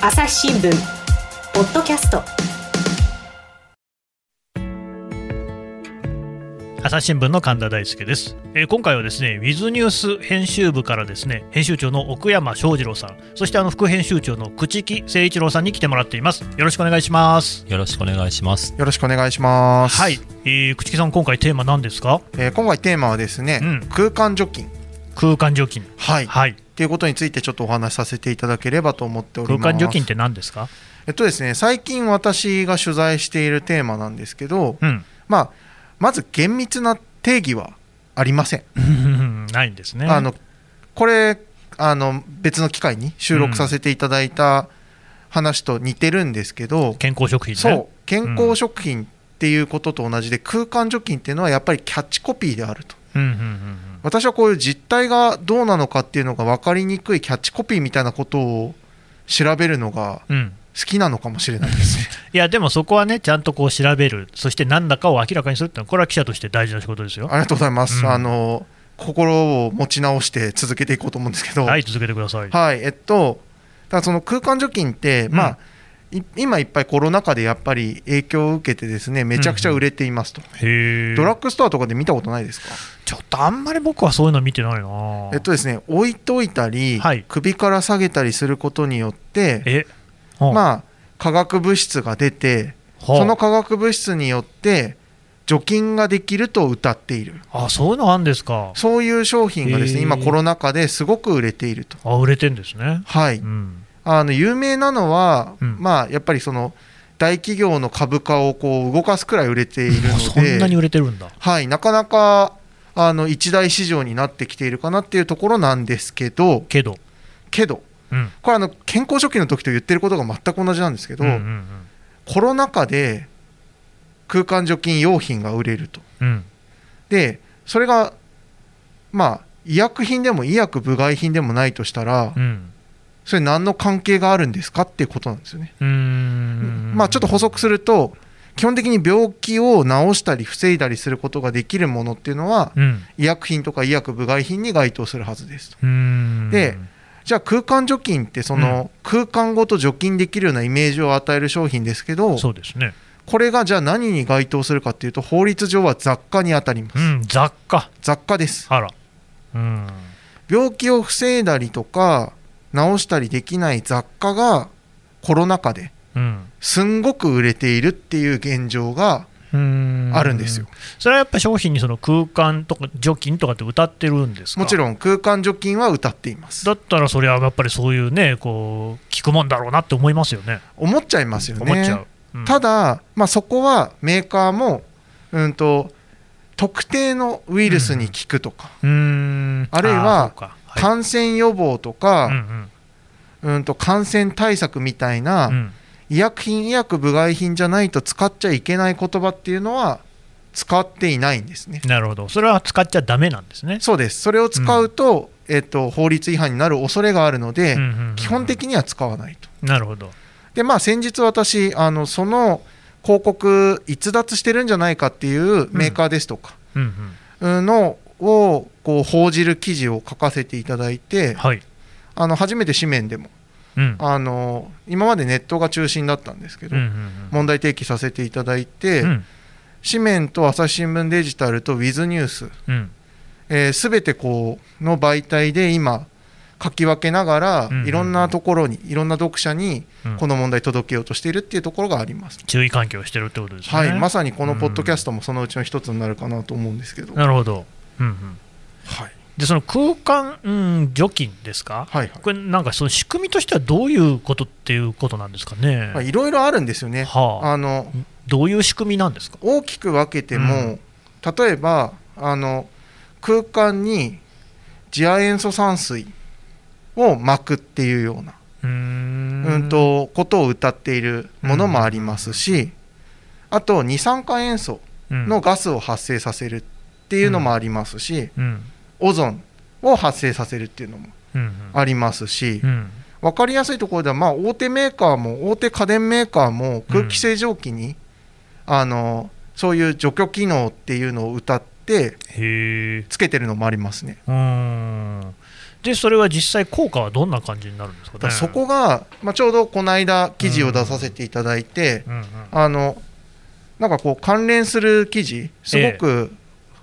朝日新聞ポッドキャスト。朝日新聞の神田大輔です、えー今回はですねウィズニュース編集部からですね編集長の奥山翔二郎さんそしてあの副編集長の朽木誠一郎さんに来てもらっています。よろしくお願いします。よろしくお願いします。よろしくお願いします。はい、えー、朽木さん今回テーマ何ですか？えー今回テーマはですね、うん。空間除菌。空間除菌。はい。っはい。ていうことについてちょっとお話しさせていただければと思っており空ます。間除菌って何ですか？えっとですね、最近私が取材しているテーマなんですけど、うん。まあ、まず厳密な定義はありません。ないんですね。あのこれあの別の機会に収録させていただいた話と似てるんですけど、健康食品ね。そう。健康食品っていうことと同じで、空間除菌っていうのはやっぱりキャッチコピーであると。うんうんうん私はこういう実態がどうなのかっていうのが分かりにくいキャッチコピーみたいなことを調べるのがうん。うん好きなのかもしれないですね。いやでもそこはねちゃんとこう調べる。そして何だかを明らかにするってのはこれは記者として大事な仕事ですよ。ありがとうございます。うん。あの心を持ち直して続けていこうと思うんですけど、はい続けてください。はい、えっと、だその空間除菌って、まあ、い今いっぱいコロナ禍でやっぱり影響を受けてですね、めちゃくちゃ売れていますと。へえドラッグストアとかで見たことないですか？ちょっとあんまり僕はそういうの見てないな。えっとですね、置いといたり、はい。首から下げたりすることによって、まあ、化学物質が出て、その化学物質によって除菌ができると謳っている。あそういうのあるんですか。そういう商品がですね今コロナ禍ですごく売れていると。あ売れてんですね。はい。うんあの有名なのは、うん。まあやっぱりその大企業の株価をこう動かすくらい売れているのあそんなにで売れてるんだ。はいなかなかあの一大市場になってきているかなっていうところなんですけどけど。けどうん。これあの健康初期の時と言ってることが全く同じなんですけど、うんうんコロナ禍で空間除菌用品が売れると。うんうん。でそれがまあ医薬品でも医薬部外品でもないとしたら、うんそれ何の関係があるんですかっていうことなんですよね。まあちょっと補足すると基本的に病気を治したり防いだりすることができるものっていうのはうん医薬品とか医薬部外品に該当するはずですと。でじゃあ空間除菌ってその空間ごと除菌できるようなイメージを与える商品ですけどそうですねこれがじゃあ何に該当するかっていうと法律上は雑貨に当たります。うん雑貨雑貨です。あらうん病気を防いだりとか治したりできない雑貨がコロナ禍でうん。すんごく売れているっていう現状があるんですよ。それはやっぱ商品にその空間とか除菌とかって歌ってるんですか？もちろん空間除菌は歌っています。だったらそれはやっぱりそういうねこう聞くもんだろうなって思いますよね。思っちゃいますよね。思っちゃう、うん。ただ、まあ、そこはメーカーも、うん、と特定のウイルスに効くとか、うーん。あるいは感染予防とうんか、うん。うんと感染対策みたいな、うん。医薬品、医薬部外品じゃないと使っちゃいけない言葉っていうのは使っていないんですね。なるほど。それは使っちゃダメなんですね。そうです。それを使うと、えっと、法律違反になる恐れがあるので、うんうんうん基本的には使わないと。なるほど。で、まあ、先日私、あのその広告、逸脱してるんじゃないかっていうメーカーですとか、うんうん。うんのをこう報じる記事を書かせていただいて、はい。あの初めて紙面でもうん。あの、今までネットが中心だったんですけど、うんうん問題提起させていただいて、うん。紙面と朝日新聞デジタルとウィズニュース、うん。すべてこうの媒体で今、書き分けながら、うんうんうん。いろんなところに、いろんな読者にうん。この問題届けようとしているっていうところがあります。注意喚起をしてるってことですね。はい、まさにこのポッドキャストもそのうちの一つになるかなと思うんですけど、なるほど、うんうん、はい、でその空間、うん、除菌ですか、はい、これなんかその仕組みとしてはどういうことっていうことなんですかね、はい、いろいろあるんですよね。はあ、あのどういう仕組みなんですか、大きく分けても、例えばあの空間に次亜塩素酸水を巻くっていうような、うーん。うん、とことを謳っているものもありますし、あと二酸化塩素のガスを発生させる。っていうのもありますし、うん。オゾンを発生させるっていうのもうんうん。ありますし、うん。分かりやすいところでは、まあ、大手メーカーも大手家電メーカーも空気清浄機に、あのそういう除去機能っていうのを謳ってつけてるのもありますね。でそれは実際、効果はどんな感じになるんですかね？そこが、まあ、ちょうどこの間、記事を出させていただいて、うんうんあのなんかこう、関連する記事、すごく、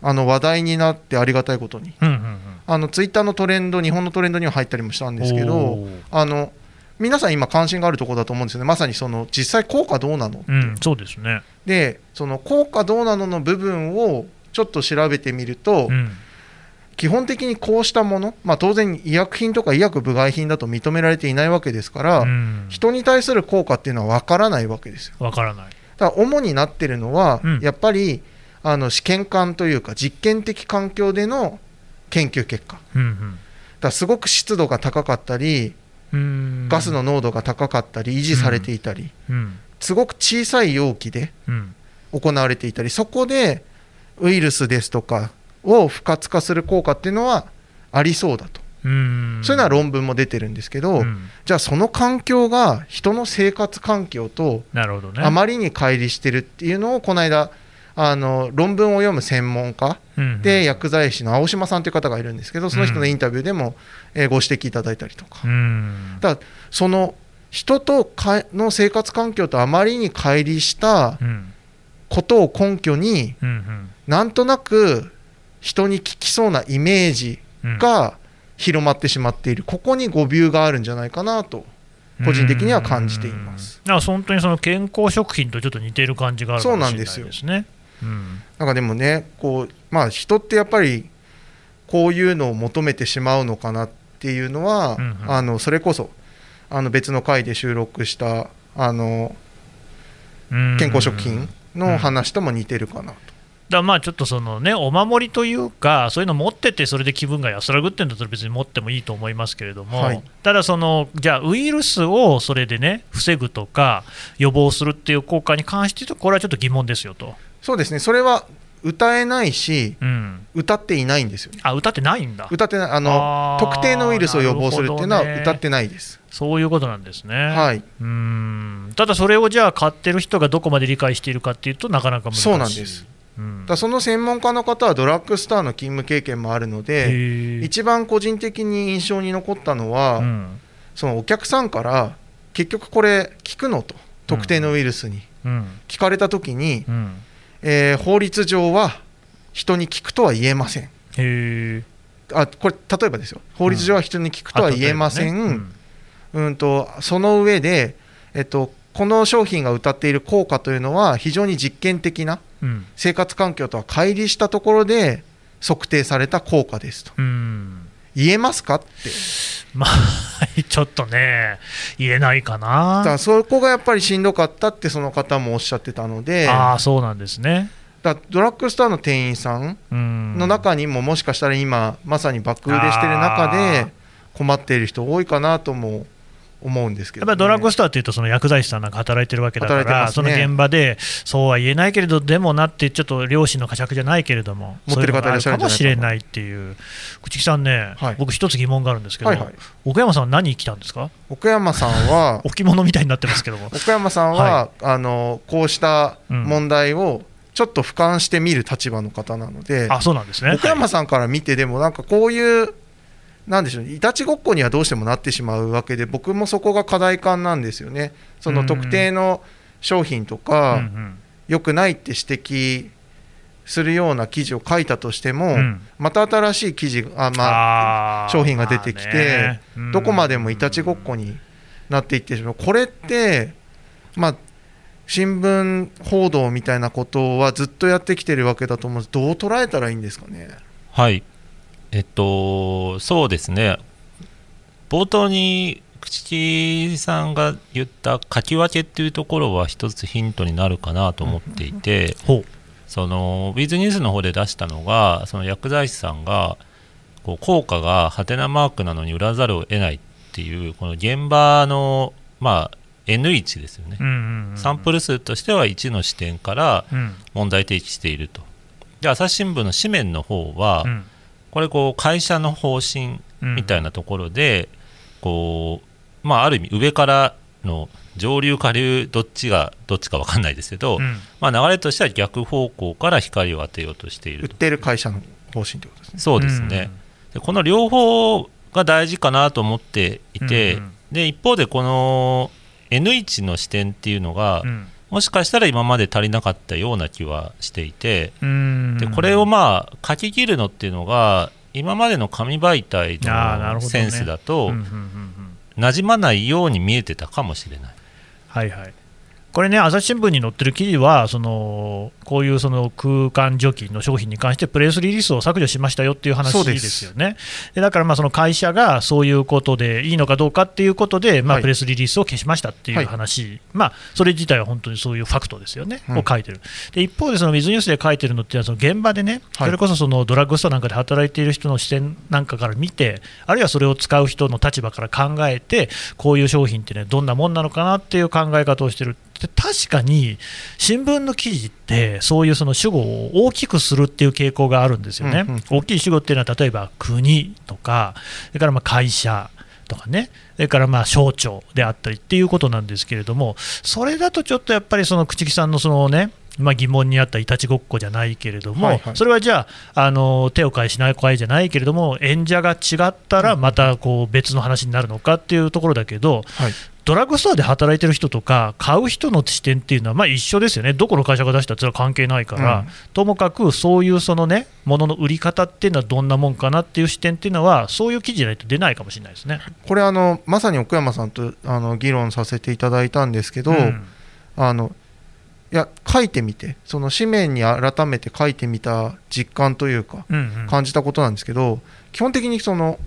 あの話題になってありがたいことに、うんうんうん。あのツイッターのトレンド、日本のトレンドには入ったりもしたんですけどあの皆さん今、関心があるところだと思うんですよね、まさにその実際、効果どうなの？うん、そうですね。で、その効果どうなのの部分をちょっと調べてみると、うん。基本的にこうしたもの、まあ、当然、医薬品とか医薬部外品だと認められていないわけですから、うん。人に対する効果っていうのは分からないわけですよ。わからない。だから主になってるのは、うん。やっぱりあの試験管というか、実験的環境での研究結果、だかうん。らすごく湿度が高かったり、うん。うんガスの濃度が高かったり、維持されていたり、うん。すごく小さい容器でうん。行われていたり、そこでウイルスですとかを不活化する効果っていうのはありそうだと、うん。そういうのは論文も出てるんですけど、うん。じゃあその環境が人の生活環境と。あまりに乖離してるっていうのをこの間あの論文を読む専門家うんで薬剤師の青島さんという方がいるんですけどその人のインタビューでも、えーご指摘いただいたりとか。うん。だその人とかの生活環境とあまりに乖離したうん。ことを根拠にうんなんとなく人に効きそうなイメージうん。が広まってしまっている。ここに誤謬があるんじゃないかなと個人的には感じています。うん。だから本当にその健康食品とちょっと似てる感じがあるかもしれないですね。そうなん。なんかでもねこう、まあ、人ってやっぱりこういうのを求めてしまうのかなっていうのは、うんうん。あのそれこそあの別の回で収録したあのうん。健康食品の話とも似てるかなと。だからまあちょっとそのねお守りというかそういうの持っててそれで気分が安らぐってんだったら別に持ってもいいと思いますけれども、はい。ただそのじゃあウイルスをそれでね防ぐとか予防するっていう効果に関して言うとこれはちょっと疑問ですよと、そうですね。それは歌えないしうん、歌っていないんですよ。ね。あ歌ってないんだ。歌ってない。あの特定のウイルスを予防するっていうのは歌ってないです。そういうことなんですね。はい、うん。ただそれをじゃあ買ってる人がどこまで理解しているかっていうとなかなか難しい。そうなんです。うん。だその専門家の方はドラッグストアの勤務経験もあるのへでー一番個人的に印象に残ったのは、うん。そのお客さんから結局これ効くのと特定のウイルスにうん。聞かれた時に、うんえー法律上は人に効くとは言えません。へえあこれ例えばですよ。法律上は人に効くとは言えません、あ例えばね。うん。とその上で、えっと、この商品が謳っている効果というのは非常に実験的なうん。生活環境とは乖離したところで測定された効果ですと。うん。言えますかってまあちょっとね言えないかな。そこがやっぱりしんどかったってその方もおっしゃってたのでああそうなんですね。だドラッグストアの店員さんうん。の中にももしかしたら今まさに爆売れしてる中で困っている人多いかなとも思うんですけど、やっぱりドラッグストアっていうと、その薬剤師さんなんか働いてるわけだから、ね。その現場で、そうは言えないけれど、でもなって、ちょっと両親の呵責じゃないけれども、持ってる方いらっしゃるかもしれないっていう、口木さんね、はい。僕、一つ疑問があるんですけど、はいはい。奥山さんは何着たんですか？奥山さんは 置物みたいになってますけども。奥山さんは、あのこうした問題をちょっと俯瞰して見る立場の方なので、あそうなんですね。奥山さんから見てでもなんかこういうなんでしょういたちごっこにはどうしてもなってしまうわけで僕もそこが課題感なんですよね。その特定の商品とうんかうん。良くないって指摘するような記事を書いたとしても、うん。また新しい記事あ、まあ、商品が出てきて、まあね。うん。どこまでもいたちごっこになっていってしまう。これって、まあ、新聞報道みたいなことはずっとやってきてるわけだと思うんです。どう捉えたらいいんですかね。はい、えっと、そうですね、冒頭に口木さんが言った書き分けっていうところは一つヒントになるかなと思っていて、ほう。そのウィズニュースの方で出したのが、その薬剤師さんがこう効果がハテナマークなのに売らざるを得ないっていう、この現場の、まあ、N1 ですよね。うんうんうんサンプル数としては1の視点からうん。問題提起していると。で朝日新聞の紙面の方は、うんこれこう会社の方針みたいなところで、こうまあ、ある意味上からの上流下流どっちがどっちか分かんないですけど、うん。まあ、流れとしては逆方向から光を当てようとしていると。売ってる会社の方針ということですね。そうですね、でこの両方が大事かなと思っていて、うんうん。で一方でこの N1 の視点っていうのが、うんもしかしたら今まで足りなかったような気はしていて、うんでこれをまあ書き切るのっていうのが今までの紙媒体のセンスだと、馴染まないように見えてたかもしれない。はいはい。これね、朝日新聞に載ってる記事は、そのこういうその空間除菌の商品に関して、プレスリリースを削除しましたよっていう話ですすよね。でだからまあその会社がそういうことでいいのかどうかっていうことで、まあ、はいプレスリリースを消しましたっていう話、まあ、それ自体は本当にそういうファクトですよね、うんを書いてる。で一方で、その水ニュースで書いてるのっていうのは、その現場でね、はいそれこそそのドラッグストアなんかで働いている人の視点なんかから見て、あるいはそれを使う人の立場から考えて、こういう商品ってね、どんなもんなのかなっていう考え方をしてる。で確かに新聞の記事って、そういうその主語を大きくするっていう傾向があるんですよね。うんうん。大きい主語っていうのは、例えば国とか、それからまあ会社とかね、それからまあ省庁であったりっていうことなんですけれども、それだとちょっとやっぱりその朽木さんのそのね、まあ、疑問にあったいたちごっこじゃないけれども、はいはい。それはじゃああの、手を変えしない声じゃないけれども、演者が違ったらまたこう別の話になるのかっていうところだけど、はいドラッグストアで働いてる人とか、買う人の視点っていうのはまあ一緒ですよね、どこの会社が出したってそれは関係ないから、うん。ともかくそういうそのね、ものの売り方っていうのはどんなもんかなっていう視点っていうのは、そういう記事じゃないと出ないかもしれないですね。これあのまさに奥山さんとあの議論させていただいたんですけど、うん。あのいや書いてみて。その紙面に改めて書いてみた実感というかうんうん。感じたことなんですけど、基本的にその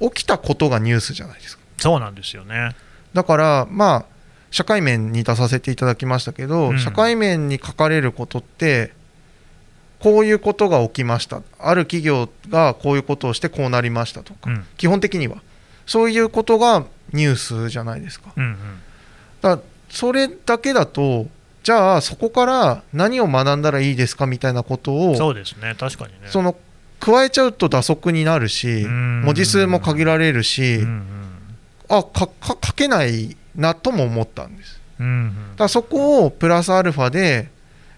起きたことがニュースじゃないですか。そうなんですよね。だからまあ社会面に出させていただきましたけど、うん。社会面に書かれることってこういうことが起きました。ある企業がこういうことをしてこうなりましたとか、うん。基本的には。そういうことがニュースじゃないですか。うんうん。だそれだけだとじゃあそこから何を学んだらいいですかみたいなことをそうですね、確かにね。その加えちゃうと打足になるしうん。文字数も限られるし、うんうんあかか書けないなとも思ったんです。うんうん。だからそこをプラスアルファで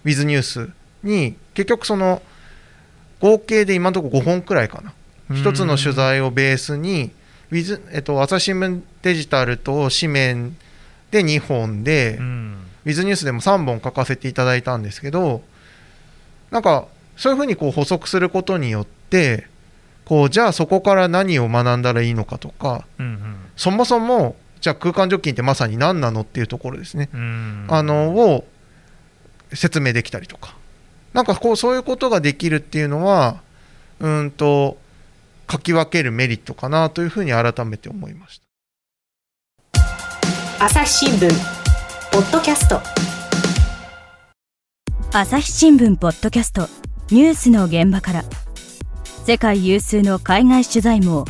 Wiz ニュースに結局その合計で今のところ5本くらいかな。一つの取材をベースに Wiz、えっと、朝日新聞デジタルと紙面で2本で、うん。ウィズニュースでも3本書かせていただいたんですけどなんかそういうふうにこう補足することによってこうじゃあそこから何を学んだらいいのかとかうんそもそもじゃあ空間除菌ってまさに何なのっていうところですね、あのを説明できたりとか。なんかこうそういうことができるっていうのはうんと書き分けるメリットかなというふうに改めて思いました。朝日新聞ポッドキャスト。朝日新聞ポッドキャストニュースの現場から。世界有数の海外取材網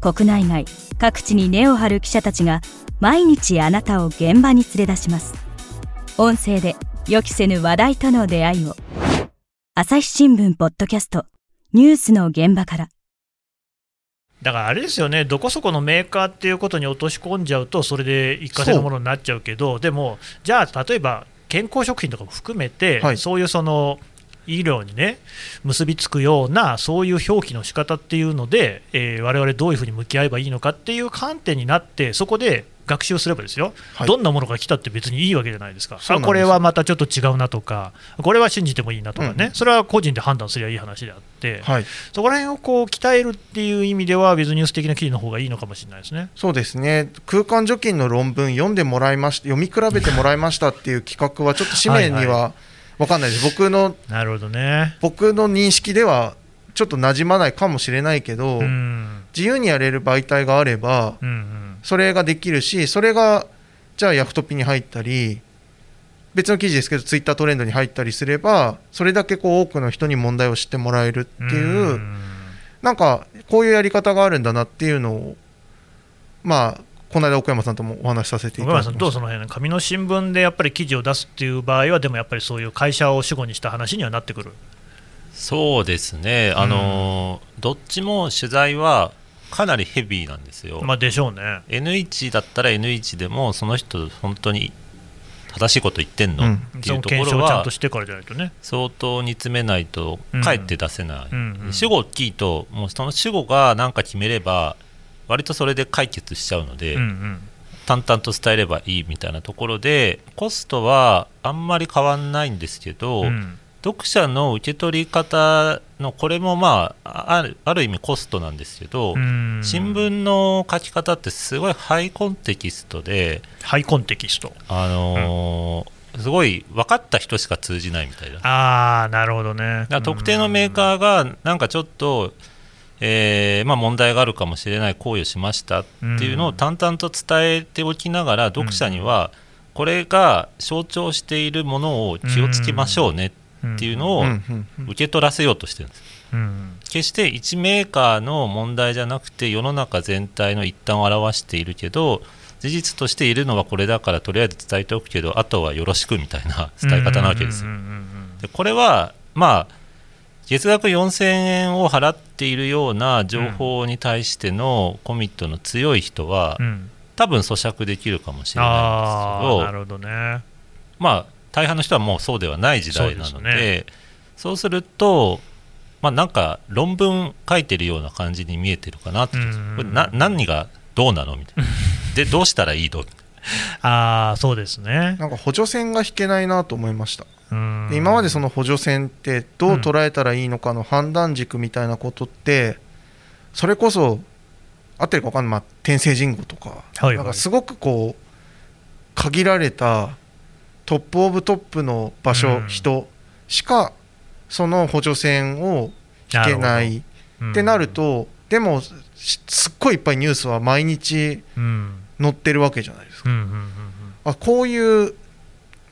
国内外各地に根を張る記者たちが毎日あなたを現場に連れ出します。音声で予期せぬ話題との出会いを。朝日新聞ポッドキャスト。ニュースの現場から。だからあれですよね、どこそこのメーカーっていうことに落とし込んじゃうと、それで一過性のものになっちゃうけど、でも、じゃあ、例えば健康食品とかも含めて、はい。そういうその医療にね、結びつくような、そういう表記の仕方っていうので、えー、我々どういうふうに向き合えばいいのかっていう観点になって、そこで学習すればですよ、はい。どんなものが来たって別にいいわけじゃないですか、です。あこれはまたちょっと違うなとか、これは信じてもいいなとかね、うん。それは個人で判断すればいい話であって。はい。そこら辺をこう鍛えるっていう意味では、ウィズニュース的な記事の方がいいのかもしれないですね。そうですね。空間除菌の論文読んでもらいました読み比べてもらいましたっていう企画はちょっと紙面にはいは分かんないです僕のなるほどね。僕の認識ではちょっと馴染まないかもしれないけど、うん。自由にやれる媒体があればうんうん。それができるしそれがじゃあヤフトピに入ったり別の記事ですけどツイッタートレンドに入ったりすればそれだけこう多くの人に問題を知ってもらえるっていう、んなんかこういうやり方があるんだなっていうのをまあこの間奥山さんともお話しさせていただきましたどうその辺、紙の新聞でやっぱり記事を出すっていう場合は、でもやっぱりそういう会社を主語にした話にはなってくる？そうですね、あのーどっちも取材はかなりヘビーなんですよ。まあでしょうね。N1 だったら N1 でもその人本当に正しいこと言ってんの、うんっていうところ検証をちゃんはとしてからじゃないとね。相当煮詰めないとかえって出せない、うんうん主語大きいともうその主語が何か決めれば割とそれで解決しちゃうので、うんうん。淡々と伝えればいいみたいなところでコストはあんまり変わんないんですけど、うん。読者の受け取り方のこれもまああるある意味コストなんですけど、うん。新聞の書き方ってすごいハイコンテキストで、ハイコンテキスト。あのーすごい分かった人しか通じないみたいな。ああなるほどね。ら特定のメーカーがなんかちょっと、えーまあ、問題があるかもしれない行為をしましたっていうのを淡々と伝えておきながら読者にはこれが象徴しているものを気をつけましょうねっていうのを受け取らせようとしてるんです。うん。決して1メーカーの問題じゃなくて世の中全体の一端を表しているけど事実としているのはこれだからとりあえず伝えておくけどあとはよろしくみたいな伝え方なわけですよ。でこれはまあ月額4000円を払っているような情報に対してのコミットの強い人はうん。うん多分咀嚼できるかもしれないですけどあなるほどね。まあ大半の人はもうそうではない時代なのそうでですそうするとまあなんか論文書いてるような感じに見えてるかなってうんこれな何がどうなのみたいな。でどうしたらいいの？ああそうですね。なんか補助線が引けないなと思いました今までその補助線ってどう捉えたらいいのかの判断軸みたいなことってそれこそ合ってるか分かんない、まあ、天聖人語とか,、はいはい。なんかすごくこう限られたトップオブトップの場所、うん。人しかその補助線を引けない。っうん。てなると、でもしすっごいいっぱいニュースは毎日うん。載ってるわけじゃないですか。あこういう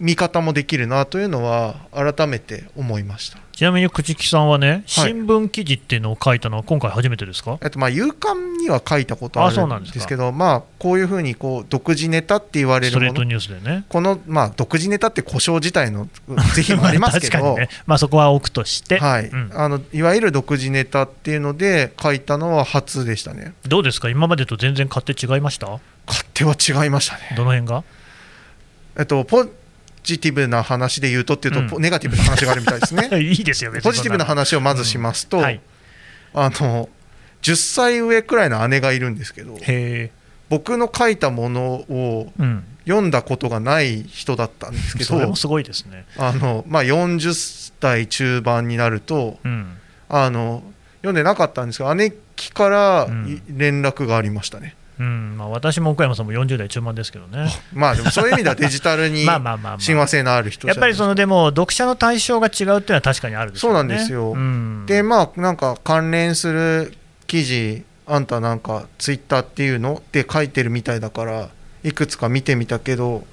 見方もできるなというのは改めて思いました。ちなみに朽木さんはね新聞記事っていうのを書いたのは今回初めてですか、えっとまあ勇敢には書いたことああそうなるんんですけど、まあこういうふうにこう独自ネタって言われストレートるもの、ニュースでね。このまあ独自ネタって故障自体の是非もありますけど、ね、まあ、そこは置くとして、はい、うん。あのいわゆる独自ネタっていうので書いたのは初でしたね。どうですか？今までと全然勝手違いました？勝手は違いましたね。どの辺が？えっとポジティブな話で言うとっていうと、うん。ポネガティブな話があるみたいですね。いいですよポジティブな話をまずしますと、うんはい、あの10歳上くらいの姉がいるんですけど僕の書いたものをうん、読んだことがない人だったんですけどそれもすごいですね、あの、まあ、40代中盤になるとうん、あの読んでなかったんですけど姉貴から連絡がありましたね、うん。まあ、私も岡山さんも40代中盤ですけどね。まあでもそういう意味ではデジタルに まあまあまあ、まあ、親和性のある人やっぱりそのでも読者の対象が違うっていうのは確かにあるでしょうね。そうなんですよ。うん、でまあなんか関連する記事あんたなんかツイッターっていうのって書いてるみたいだからいくつか見てみたけど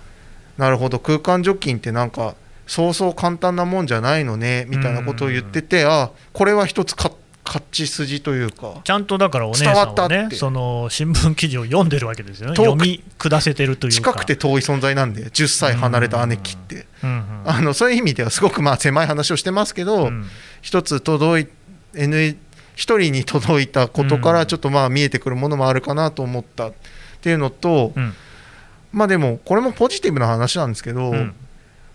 なるほど空間除菌ってなんかそうそう簡単なもんじゃないのねみたいなことを言っててあこれは一つか勝ち筋というかちゃんとだからお姉さ伝わんはねその新聞記事を読んでるわけですよね。読み下せてるというか。近くて遠い存在なんで10歳離れた姉貴って。うんうんあのそういう意味ではすごくまあ狭い話をしてますけど、うん。一つ届い N 一人に届いたことかうん。らちょっとまあ見えてくるものもあるかなと思ったっていうのと、うん。まあでもこれもポジティブな話なんですけど、うん。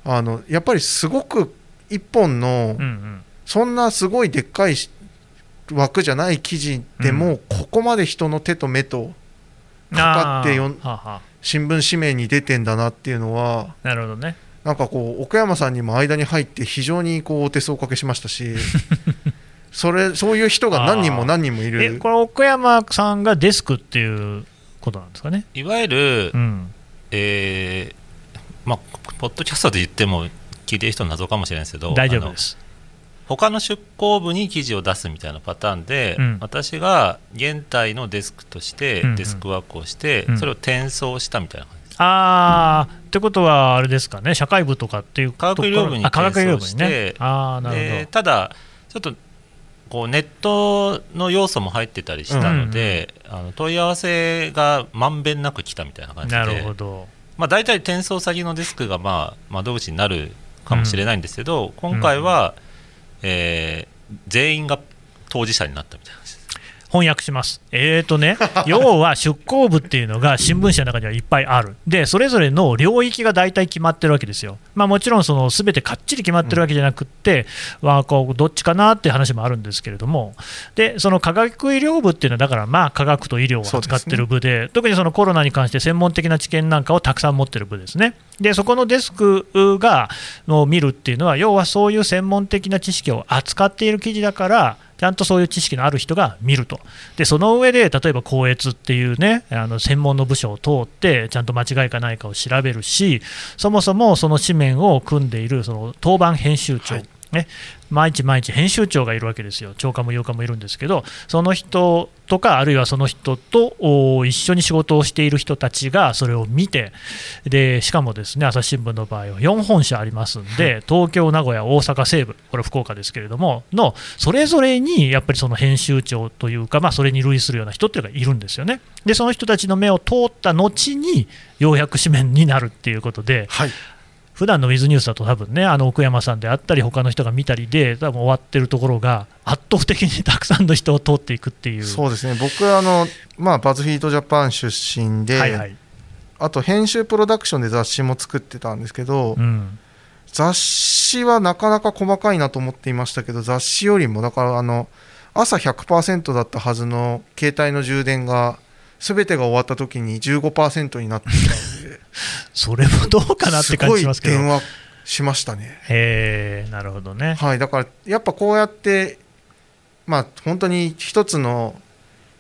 あのやっぱりすごく一本のうんうん。そんなすごいでっかいし枠じゃない記事でもここまで人の手と目とかかってよはあはあ。新聞紙面に出てんだなっていうのはなるほどね。なんかこう奥山さんにも間に入って非常にこうお手数をおかけしましたし それそういう人が何人も何人もいえるこれ奥山さんがデスクっていうことなんですかね？いわゆる、うん。えーまあ、ポッドキャストで言っても聞いてる人謎かもしれないですけど大丈夫です他の出向部に記事を出すみたいなパターンで、うん。私が現代のデスクとしてうんうん。デスクワークをして、うん。それを転送したみたいな感じです、ああってことはあれですかね。社会部とかっていう科学医療部にところあ科学医療部にね。転送してああなるほど。でただちょっとこうネットの要素も入ってたりしたので、あの問い合わせがまんべんなく来たみたいな感じで。なるほど。まあ、大体転送先のデスクがまあ窓口になるかもしれないんですけど、今回は、えー全員が当事者になったみたいな話です。翻訳します。えーとね、要は出向部っていうのが新聞社の中にはいっぱいある。で、それぞれの領域が大体決まってるわけですよ。まあもちろんその全てかっちり決まってるわけじゃなくって、はこうどっちかなっていう話もあるんですけれども、で、その科学医療部っていうのはだからまあ科学と医療を扱ってる部で、特にそのコロナに関して専門的な知見なんかをたくさん持ってる部ですね。で、そこのデスクがの見るっていうのは、要はそういう専門的な知識を扱っている記事だから、ちゃんとそういう知識のある人が見ると、でその上で例えば校閲っていうね、あの専門の部署を通って、ちゃんと間違いかないかを調べるし、そもそもその紙面を組んでいるその当番編集長、ね、毎日毎日編集長がいるわけですよ、長官も洋官もいるんですけど、その人とか、あるいはその人とお一緒に仕事をしている人たちがそれを見て、でしかもですね朝日新聞の場合は4本社ありますんで、東京、名古屋、大阪西部、これ福岡ですけれども、のそれぞれにやっぱりその編集長というか、まあ、それに類するような人っていうのがいるんですよね。で、その人たちの目を通った後に、ようやく紙面になるっていうことで、はい普段のウィズニュースだと多分ね、あの奥山さんであったり、他の人が見たりで、多分終わってるところが、圧倒的にたくさんの人を通っていくっていう。そうですね。僕はあの、まあ、バズフィードジャパン出身で、はいはい。あと編集プロダクションで雑誌も作ってたんですけど、うん。雑誌はなかなか細かいなと思っていましたけど雑誌よりもだからあの朝100%だったはずの携帯の充電が全てが終わった時に15%になっていたそれもどうかなって感じしますけど。電話しましたね。へえなるほどね。はい、だからやっぱこうやって、まあ、本当に一つの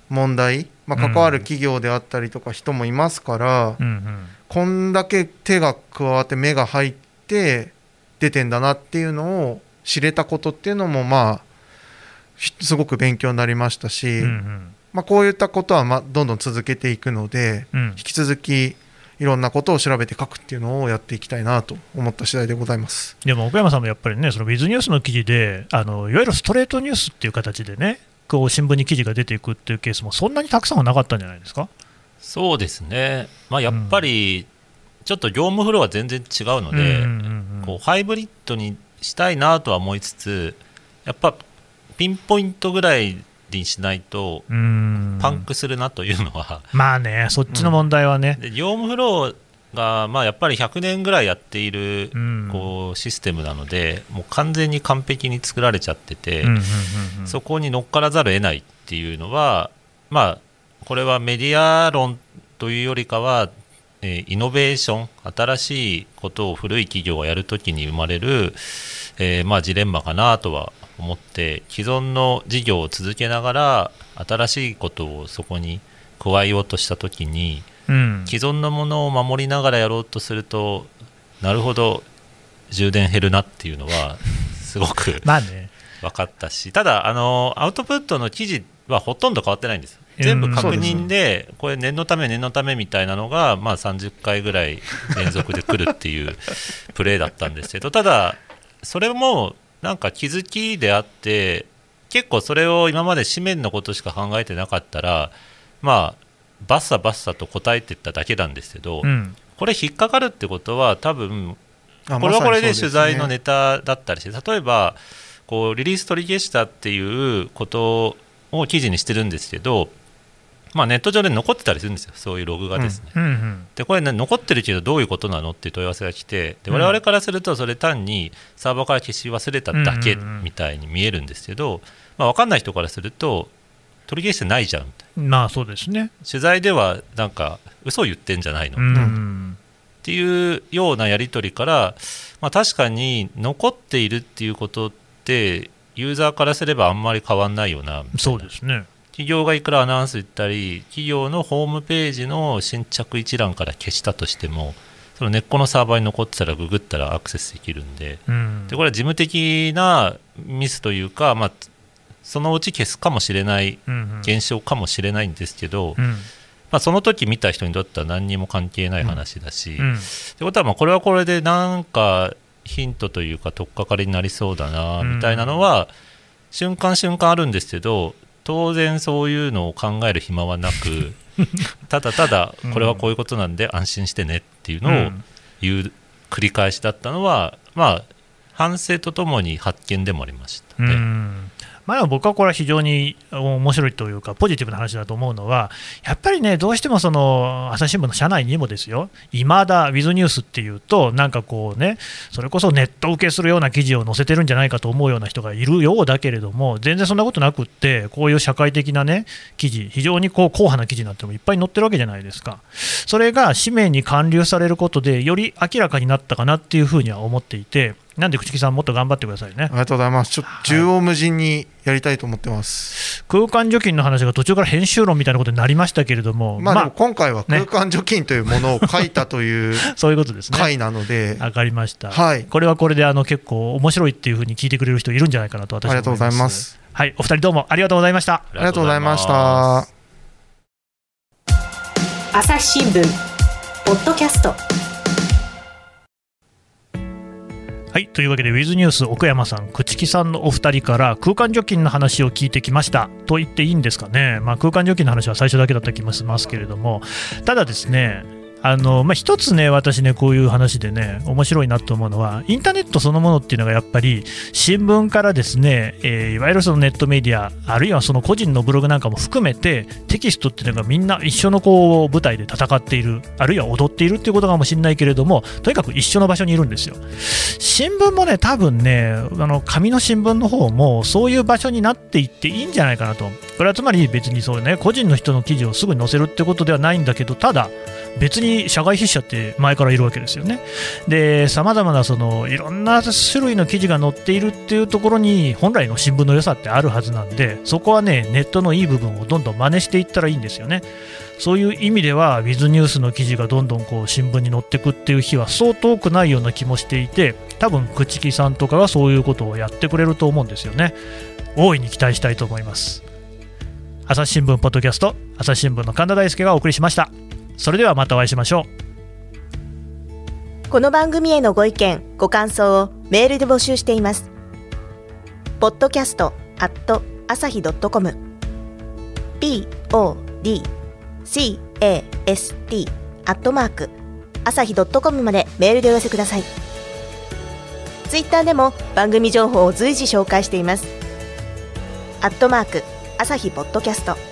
問題、まあ、関わる企業であったりとか人もいますから、うんうんこんだけ手が加わって目が入って出てんだなっていうのを知れたことっていうのもまあひすごく勉強になりましたし、うんうんまあ、こういったことはまあどんどん続けていくのでうん引き続きいろんなことを調べて書くっていうのをやっていきたいなと思った次第でございます。でも奥山さんもやっぱりね、そのウィズニュースの記事で、あのいわゆるストレートニュースっていう形でね、こう新聞に記事が出ていくっていうケースもそんなにたくさんはなかったんじゃないですか？そうですね、まあ、やっぱりちょっと業務フローは全然違うので、こうハイブリッドにしたいなとは思いつつ、やっぱピンポイントぐらいにしないと、うん。パンクするなというのは、まあね、そっちの問題はね、で業務フローが、まあ、やっぱり100年ぐらいやっているうん。こうシステムなので、もう完全に完璧に作られちゃってて、うんうんうんうん。そこに乗っからざるを得ないっていうのは、まあ、これはメディア論というよりかは、えーイノベーション、新しいことを古い企業がやるときに生まれる、えーまあ、ジレンマかなとは思って、既存の事業を続けながら、新しいことをそこに加えようとしたときに、うん既存のものを守りながらやろうとすると、なるほど、充電減るなっていうのは、すごく まあね、分かったし、ただ、あのアウトプットの記事はほとんど変わってないんです。全部確認で、これ、念のため、念のためみたいなのが、まあ、30回ぐらい連続で来るっていうプレーだったんですけど、ただ、それもなんか気づきであって、結構それを今まで紙面のことしか考えてなかったら、まあ、バッサバッサと答えてっただけなんですけど、うん。これ、引っかかるってことは、多分あこれはこれで取材のネタだったりして、例えばこうリリース取り消したっていうことを記事にしてるんですけど、まあ、ネット上で残ってたりするんですよ、そういうログがですね。うん。うんでこれ、ね、残ってるけどどういうことなのっていう問い合わせが来てでうん。我々からするとそれ単にサーバーから消し忘れただけうんうん。うんみたいに見えるんですけど、まあ、分かんない人からすると取り消してないじゃんみたいまあそうですね。な取材ではなんか嘘言ってんじゃないの、うん。っうんていうようなやり取りから、まあ、確かに残っているっていうことってユーザーからすればあんまり変わんないよなみたいな。そうですね。企業がいくらアナウンス言ったり企業のホームページの新着一覧から消したとしてもその根っこのサーバーに残ってたらググったらアクセスできるんでうん。でこれは事務的なミスというか、まあ、そのうち消すかもしれないうんうん。現象かもしれないんですけど、うん。まあ、その時見た人にとっては何にも関係ない話だし、うん。ってことはまあこれはこれでなんかヒントというか取っかかりになりそうだなうんみたいなのは瞬間瞬間あるんですけど当然そういうのを考える暇はなく ただただこれはこういうことなんで安心してねっていうのを言う繰り返しだったのはまあ反省とともに発見でもありましたうね。んまあ、僕はこれは非常に面白いというか、ポジティブな話だと思うのは、やっぱりね、どうしてもその朝日新聞の社内にもですよ、いまだウィズニュースっていうと、なんかこうね、それこそネット受けするような記事を載せてるんじゃないかと思うような人がいるようだけれども、全然そんなことなくって、こういう社会的なね、記事、非常にこう硬派な記事なんてもいっぱい載ってるわけじゃないですか。それが紙面に還流されることで、より明らかになったかなっていうふうには思っていて、なんで、朽木さん、もっと頑張ってくださいね。ありがとうございます。ちょっと縦横無尽にやりたいと思ってます、はい、空間除菌の話が途中から編集論みたいなことになりましたけれども、まあ、でも今回は空間除菌というものを書いたという そういうことですね。回なので、わかりました。はい。これはこれであの結構面白いっていうふうに聞いてくれる人いるんじゃないかなと私はありがとうございます。はい、お二人どうもありがとうございました。ありがとうございました。朝日新聞ポッドキャスト。はいというわけで、ウィズニュース奥山さん、朽木さんのお二人から空間除菌の話を聞いてきました。と言っていいんですかね、まあ、空間除菌の話は最初だけだった気もしますけれども、ただですね、あのまあ、一つね、私ね、こういう話でね、面白いなと思うのは、インターネットそのものっていうのがやっぱり、新聞からですね、えー、いわゆるそのネットメディア、あるいはその個人のブログなんかも含めて、テキストっていうのがみんな一緒のこう舞台で戦っている、あるいは踊っているっていうことかもしれないけれども、とにかく一緒の場所にいるんですよ。新聞もね、多分ね、あの紙の新聞の方も、そういう場所になっていっていいんじゃないかなと。これはつまり別にそうね、個人の人の記事をすぐに載せるってことではないんだけど、ただ、別に社外筆者って前からいるわけですよね。で、さまざまなそのいろんな種類の記事が載っているっていうところに本来の新聞の良さってあるはずなんで、そこはね、ネットのいい部分をどんどん真似していったらいいんですよね。そういう意味では、ウィズニュースの記事がどんどんこう新聞に載ってくっていう日はそう遠くないような気もしていて、多分、朽木さんとかがそういうことをやってくれると思うんですよね。大いに期待したいと思います。朝日新聞ポッドキャスト、朝日新聞の神田大輔がお送りしました。それではまたお会いしましょう。この番組へのご意見ご感想をメールで募集しています。ポッドキャストアット朝日ドットコム。podcast アットマーク朝日ドットコムまでメールでお寄せください。ツイッターでも番組情報を随時紹介しています。アットマーク朝日ポッドキャスト。